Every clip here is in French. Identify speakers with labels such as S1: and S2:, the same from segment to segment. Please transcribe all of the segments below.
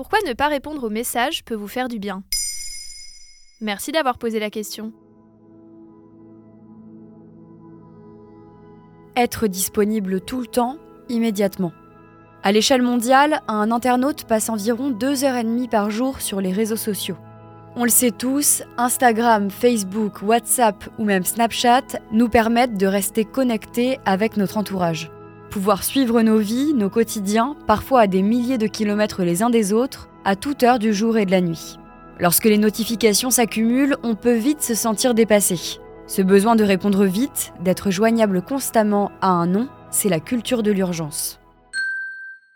S1: Pourquoi ne pas répondre aux messages peut vous faire du bien? Merci d'avoir posé la question.
S2: Être disponible tout le temps, immédiatement. À l'échelle mondiale, un internaute passe environ 2h30 par jour sur les réseaux sociaux. On le sait tous, Instagram, Facebook, WhatsApp ou même Snapchat nous permettent de rester connectés avec notre entourage. Pouvoir suivre nos vies, nos quotidiens, parfois à des milliers de kilomètres les uns des autres, à toute heure du jour et de la nuit. Lorsque les notifications s'accumulent, on peut vite se sentir dépassé. Ce besoin de répondre vite, d'être joignable constamment à un nom, c'est la culture de l'urgence.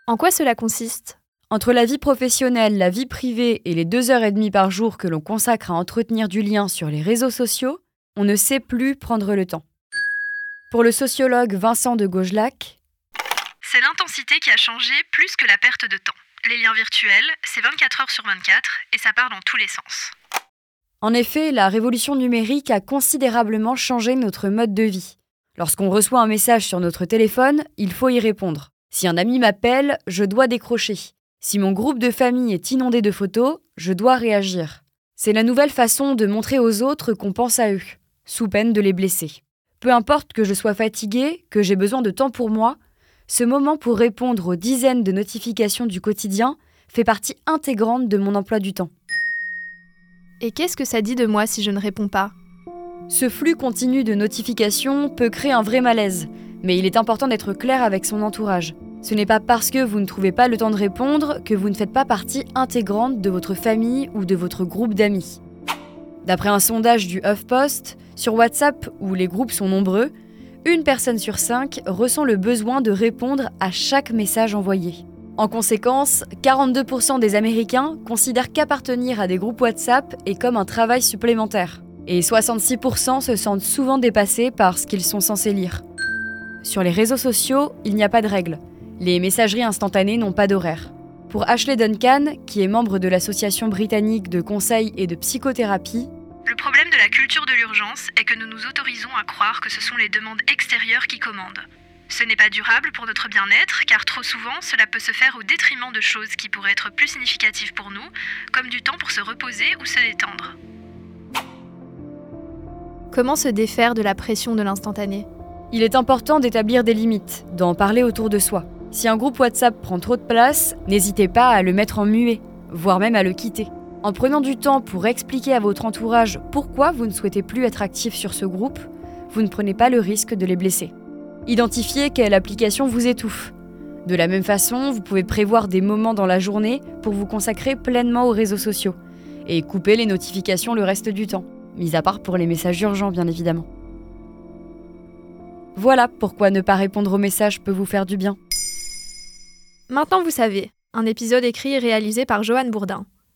S1: En quoi cela consiste?
S2: Entre la vie professionnelle, la vie privée et les deux heures et demie par jour que l'on consacre à entretenir du lien sur les réseaux sociaux, on ne sait plus prendre le temps. Pour le sociologue Vincent de Gaugelac,
S3: qui a changé plus que la perte de temps. Les liens virtuels, c'est 24 heures sur 24 et ça part dans tous les sens.
S2: En effet, la révolution numérique a considérablement changé notre mode de vie. Lorsqu'on reçoit un message sur notre téléphone, il faut y répondre. Si un ami m'appelle, je dois décrocher. Si mon groupe de famille est inondé de photos, je dois réagir. C'est la nouvelle façon de montrer aux autres qu'on pense à eux, sous peine de les blesser. Peu importe que je sois fatigué, que j'ai besoin de temps pour moi, ce moment pour répondre aux dizaines de notifications du quotidien fait partie intégrante de mon emploi du temps.
S1: Et qu'est-ce que ça dit de moi si je ne réponds pas?
S2: Ce flux continu de notifications peut créer un vrai malaise, mais il est important d'être clair avec son entourage. Ce n'est pas parce que vous ne trouvez pas le temps de répondre que vous ne faites pas partie intégrante de votre famille ou de votre groupe d'amis. D'après un sondage du HuffPost, sur WhatsApp, où les groupes sont nombreux, une personne sur cinq ressent le besoin de répondre à chaque message envoyé. En conséquence, 42% des Américains considèrent qu'appartenir à des groupes WhatsApp est comme un travail supplémentaire. Et 66% se sentent souvent dépassés par ce qu'ils sont censés lire. Sur les réseaux sociaux, il n'y a pas de règles. Les messageries instantanées n'ont pas d'horaire. Pour Ashley Duncan, qui est membre de l'Association britannique de conseil et de psychothérapie,
S3: culture de l'urgence est que nous nous autorisons à croire que ce sont les demandes extérieures qui commandent. Ce n'est pas durable pour notre bien-être, car trop souvent cela peut se faire au détriment de choses qui pourraient être plus significatives pour nous, comme du temps pour se reposer ou se détendre.
S1: Comment se défaire de la pression de l'instantané?
S2: Il est important d'établir des limites, d'en parler autour de soi. Si un groupe WhatsApp prend trop de place, n'hésitez pas à le mettre en muet, voire même à le quitter. En prenant du temps pour expliquer à votre entourage pourquoi vous ne souhaitez plus être actif sur ce groupe, vous ne prenez pas le risque de les blesser. Identifiez quelle application vous étouffe. De la même façon, vous pouvez prévoir des moments dans la journée pour vous consacrer pleinement aux réseaux sociaux et couper les notifications le reste du temps, mis à part pour les messages urgents bien évidemment. Voilà pourquoi ne pas répondre aux messages peut vous faire du bien.
S1: Maintenant vous savez, un épisode écrit et réalisé par Johan Bourdin.